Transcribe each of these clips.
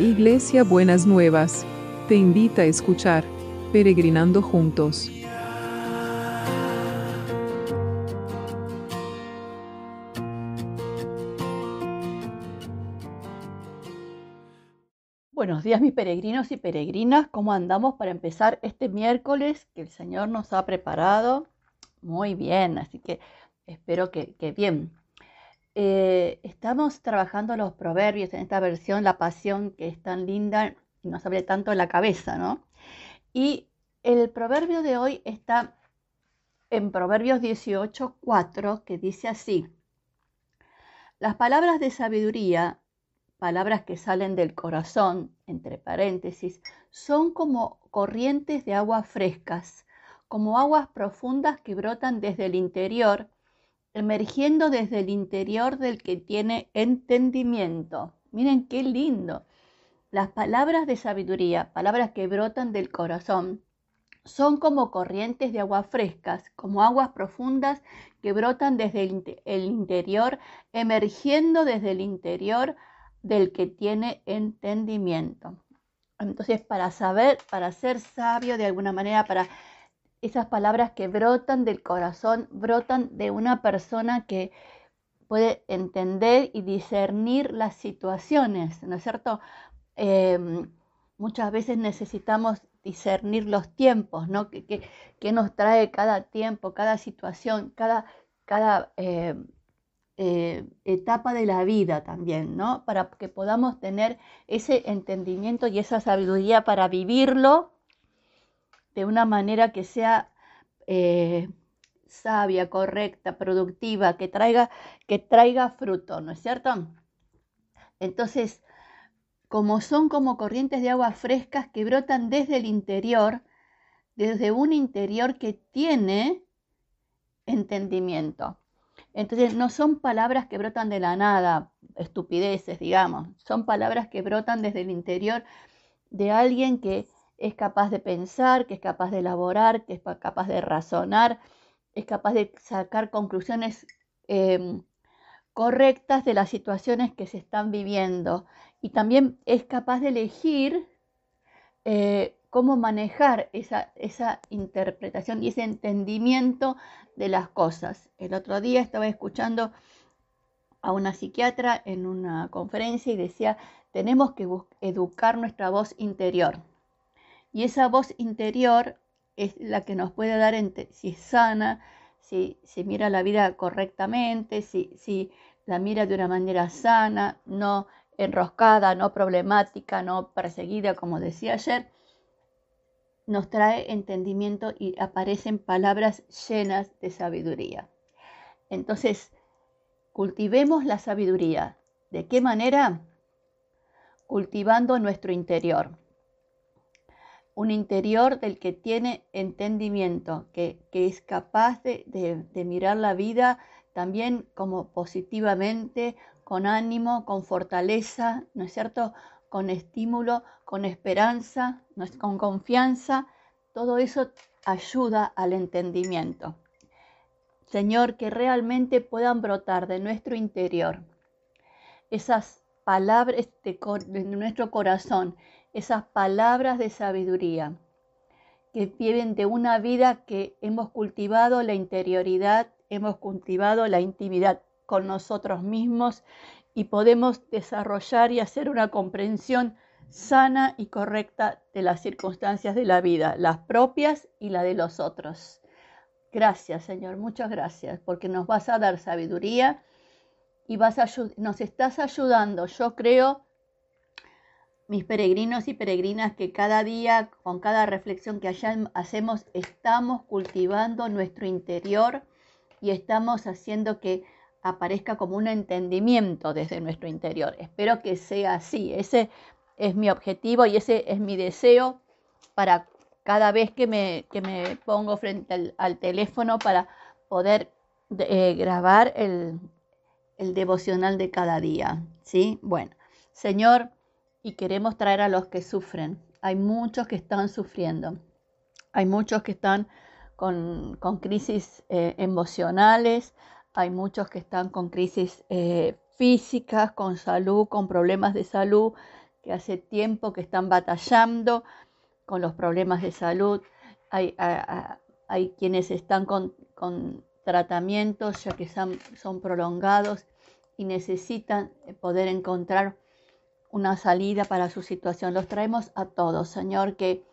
Iglesia Buenas Nuevas, te invita a escuchar Peregrinando Juntos. Buenos días mis peregrinos y peregrinas, ¿cómo andamos para empezar este miércoles que el Señor nos ha preparado? Muy bien, así que espero que, bien. Eh, estamos trabajando los proverbios en esta versión, la pasión que es tan linda y nos abre tanto la cabeza, ¿no? Y el proverbio de hoy está en Proverbios 18:4, que dice así: Las palabras de sabiduría, palabras que salen del corazón, entre paréntesis, son como corrientes de agua frescas, como aguas profundas que brotan desde el interior emergiendo desde el interior del que tiene entendimiento. Miren qué lindo. Las palabras de sabiduría, palabras que brotan del corazón, son como corrientes de agua frescas, como aguas profundas que brotan desde el, interior, emergiendo desde el interior del que tiene entendimiento. Entonces, para saber, para ser sabio de alguna manera, para esas palabras que brotan del corazón, brotan de una persona que puede entender y discernir las situaciones, ¿no es cierto? Em, muchas veces necesitamos discernir los tiempos, ¿no? ¿Qué, nos trae cada tiempo, cada situación, cada, cada em, eh, etapa de la vida también, ¿no? Para que podamos tener ese entendimiento y esa sabiduría para vivirlo de una manera que sea eh, sabia, correcta, productiva, que traiga, que traiga fruto, ¿no es cierto? Entonces, como son como corrientes de agua frescas que brotan desde el interior, desde un interior que tiene entendimiento. Entonces, no son palabras que brotan de la nada, estupideces, digamos, son palabras que brotan desde el interior de alguien que es capaz de pensar, que es capaz de elaborar, que es capaz de razonar, es capaz de sacar conclusiones em, correctas de las situaciones que se están viviendo y también es capaz de elegir eh, cómo manejar esa, esa interpretación y ese entendimiento de las cosas. El otro día estaba escuchando a una psiquiatra en una conferencia y decía, tenemos que educar nuestra voz interior. Y esa voz interior es la que nos puede dar si es sana, si, si mira la vida correctamente, si, si la mira de una manera sana, no enroscada, no problemática, no perseguida, como decía ayer, nos trae entendimiento y aparecen palabras llenas de sabiduría. Entonces, cultivemos la sabiduría. ¿De qué manera? Cultivando nuestro interior un interior del que tiene entendimiento, que, es capaz de, mirar la vida también como positivamente, con ánimo, con fortaleza, ¿no es cierto? Con estímulo, con esperanza, con confianza. Todo eso ayuda al entendimiento. Señor, que realmente puedan brotar de nuestro interior esas palabras de nuestro corazón, esas palabras de sabiduría que viven de una vida que hemos cultivado la interioridad, hemos cultivado la intimidad con nosotros mismos y podemos desarrollar y hacer una comprensión sana y correcta de las circunstancias de la vida, las propias y la de los otros. Gracias, Señor, muchas gracias, porque nos vas a dar sabiduría y vas a, nos estás ayudando, yo creo, mis peregrinos y peregrinas, que cada día, con cada reflexión que hacemos, estamos cultivando nuestro interior y estamos haciendo que aparezca como un entendimiento desde nuestro interior. Espero que sea así. Ese es mi objetivo y ese es mi deseo para cada vez que me, me pongo frente al, teléfono para poder eh, grabar el, el devocional de cada día. ¿sí? Bueno, Señor, y queremos traer a los que sufren. Hay muchos que están sufriendo. Hay muchos que están con, crisis eh, emocionales. Hay muchos que están con crisis eh, físicas, con salud, con problemas de salud. que hace tiempo que están batallando con los problemas de salud. Hay, hay quienes están con, tratamientos ya que son, son prolongados y necesitan poder encontrar una salida para su situación. Los traemos a todos, Señor, que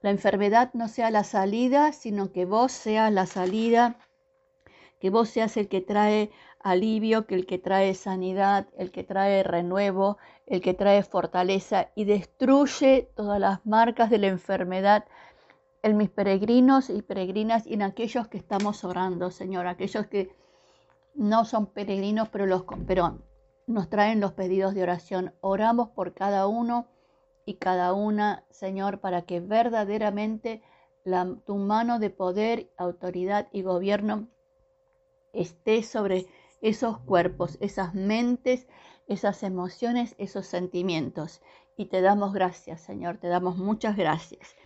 la enfermedad no sea la salida, sino que vos seas la salida, que vos seas el que trae alivio, que el que trae sanidad, el que trae renuevo, el que trae fortaleza y destruye todas las marcas de la enfermedad en mis peregrinos y peregrinas y en aquellos que estamos orando, Señor, aquellos que no son peregrinos, pero, los, pero nos traen los pedidos de oración. Oramos por cada uno y cada una, Señor, para que verdaderamente tu mano de poder, autoridad y gobierno esté sobre esos cuerpos, esas mentes, esas emociones, esos sentimientos. Y te damos gracias, Señor, te damos muchas gracias.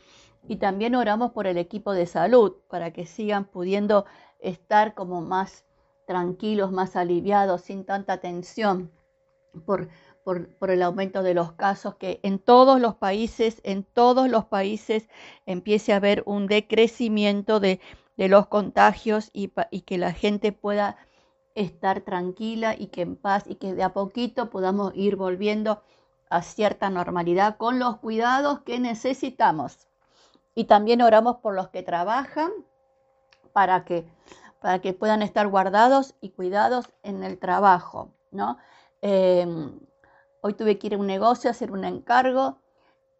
Y también oramos por el equipo de salud, para que sigan pudiendo estar como más tranquilos, más aliviados, sin tanta tensión por, por, el aumento de los casos, que en todos los países, en todos los países empiece a haber un decrecimiento de, los contagios y que la gente pueda estar tranquila y que en paz y que de a poquito podamos ir volviendo a cierta normalidad con los cuidados que necesitamos. Y también oramos por los que trabajan para que, para que puedan estar guardados y cuidados en el trabajo. ¿no? Em, hoy tuve que ir a un negocio a hacer un encargo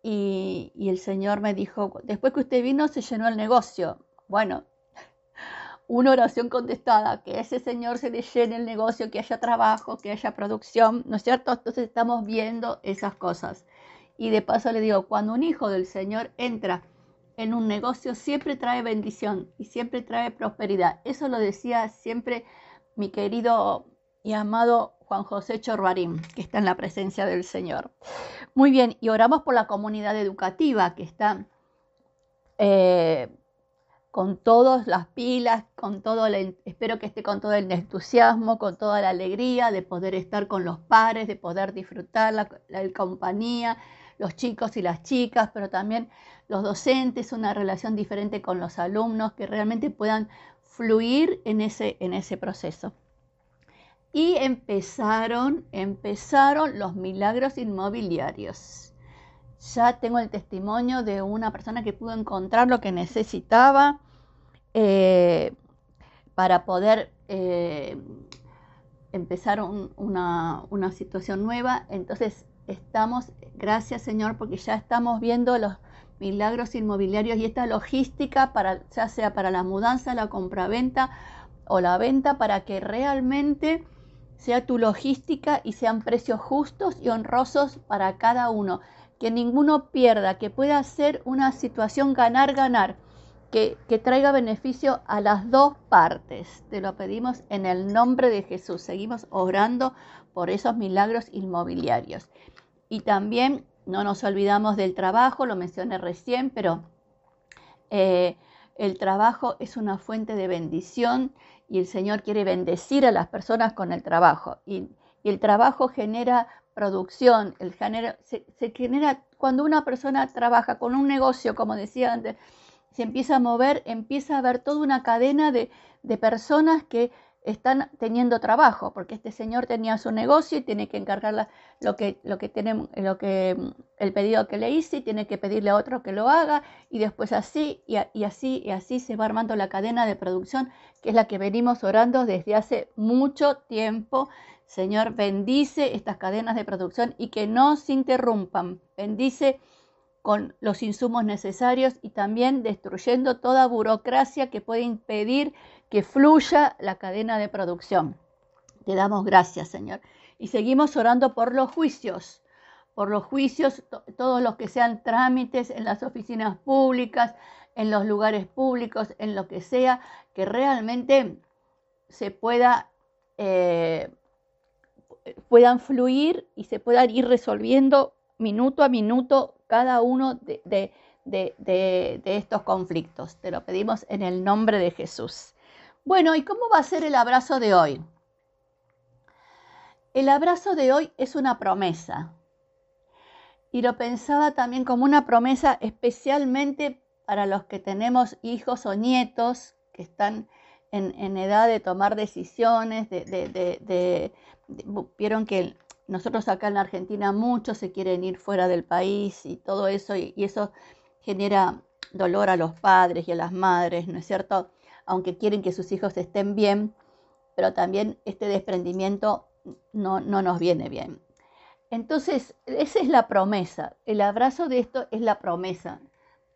y, y el Señor me dijo, después que usted vino se llenó el negocio. Bueno, una oración contestada, que ese Señor se le llene el negocio, que haya trabajo, que haya producción, ¿no es cierto? Entonces estamos viendo esas cosas. Y de paso le digo, cuando un hijo del Señor entra en un negocio, siempre trae bendición y siempre trae prosperidad. Eso lo decía siempre mi querido y amado Juan José Chorbarín, que está en la presencia del Señor. Muy bien, y oramos por la comunidad educativa que está eh, con todas las pilas, con todo el, espero que esté con todo el entusiasmo, con toda la alegría de poder estar con los pares, de poder disfrutar la, compañía, los chicos y las chicas, pero también los docentes, una relación diferente con los alumnos, que realmente puedan fluir en ese, en ese proceso. Y empezaron, empezaron los milagros inmobiliarios ya tengo el testimonio de una persona que pudo encontrar lo que necesitaba eh, para poder eh, empezar una, situación nueva. Entonces estamos, gracias Señor, porque ya estamos viendo los milagros inmobiliarios y esta logística, para, ya sea para la mudanza, la compraventa o la venta, para que realmente sea tu logística y sean precios justos y honrosos para cada uno que ninguno pierda, que pueda ser una situación ganar-ganar, que, que, traiga beneficio a las dos partes. Te lo pedimos en el nombre de Jesús. Seguimos orando por esos milagros inmobiliarios. Y también no nos olvidamos del trabajo, lo mencioné recién, pero eh, el trabajo es una fuente de bendición y el Señor quiere bendecir a las personas con el trabajo. Y, el trabajo genera producción, el género, se, genera cuando una persona trabaja con un negocio, como decía antes, se empieza a mover, empieza a haber toda una cadena de, de personas que están teniendo trabajo, porque este señor tenía su negocio y tiene que encargar lo que, lo que tenemos, lo que, el pedido que le hice y tiene que pedirle a otro que lo haga y después así y, y, así y así se va armando la cadena de producción que es la que venimos orando desde hace mucho tiempo Señor, bendice estas cadenas de producción y que no se interrumpan. Bendice con los insumos necesarios y también destruyendo toda burocracia que puede impedir que fluya la cadena de producción. Te damos gracias, Señor. Y seguimos orando por los juicios, por los juicios, todos los que sean trámites en las oficinas públicas, en los lugares públicos, en lo que sea, que realmente se pueda eh, puedan fluir y se puedan ir resolviendo minuto a minuto cada uno de, estos conflictos. Te lo pedimos en el nombre de Jesús. Bueno, ¿y cómo va a ser el abrazo de hoy? El abrazo de hoy es una promesa. y lo pensaba también como una promesa especialmente para los que tenemos hijos o nietos que están en, edad de tomar decisiones, de, vieron que nosotros acá en la Argentina muchos se quieren ir fuera del país y todo eso, y, eso genera dolor a los padres y a las madres, ¿no es cierto? Aunque quieren que sus hijos estén bien, pero también este desprendimiento no, no nos viene bien. Entonces, esa es la promesa. El abrazo de esto es la promesa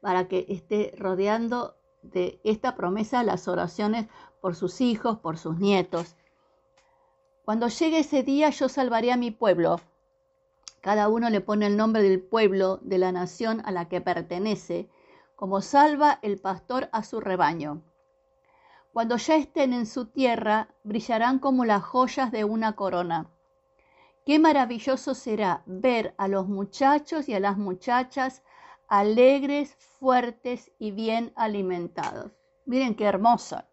para que esté rodeando de esta promesa las oraciones por sus hijos, por sus nietos. Cuando llegue ese día yo salvaré a mi pueblo. Cada uno le pone el nombre del pueblo, de la nación a la que pertenece, como salva el pastor a su rebaño. Cuando ya estén en su tierra, brillarán como las joyas de una corona. Qué maravilloso será ver a los muchachos y a las muchachas alegres, fuertes y bien alimentados. Miren qué hermoso.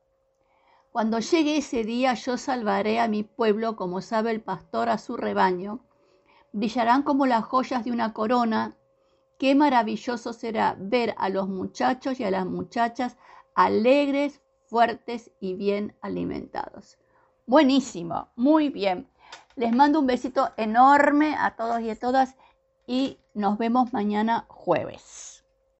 Cuando llegue ese día yo salvaré a mi pueblo como sabe el pastor a su rebaño. Brillarán como las joyas de una corona. Qué maravilloso será ver a los muchachos y a las muchachas alegres, fuertes y bien alimentados. Buenísimo, muy bien. Les mando un besito enorme a todos y a todas y nos vemos mañana jueves.